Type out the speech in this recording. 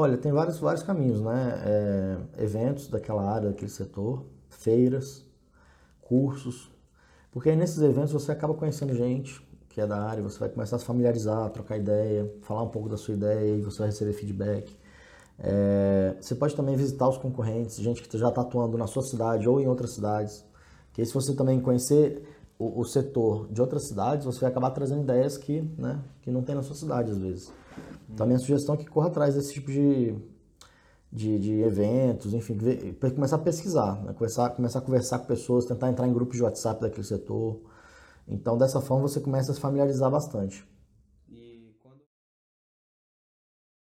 Olha, tem vários, vários caminhos, né? É, eventos daquela área, daquele setor, feiras, cursos, porque aí nesses eventos você acaba conhecendo gente que é da área, você vai começar a se familiarizar, trocar ideia, falar um pouco da sua ideia e você vai receber feedback. É, você pode também visitar os concorrentes, gente que já está atuando na sua cidade ou em outras cidades. Que se você também conhecer o, o, setor de outras cidades, você vai acabar trazendo ideias que, né, que não tem na sua cidade às vezes. Então a minha sugestão é que corra atrás desse tipo de, de, de eventos, enfim, para começar a pesquisar, né? começar, começar a conversar com pessoas, tentar entrar em grupos de WhatsApp daquele setor. Então dessa forma você começa a se familiarizar bastante.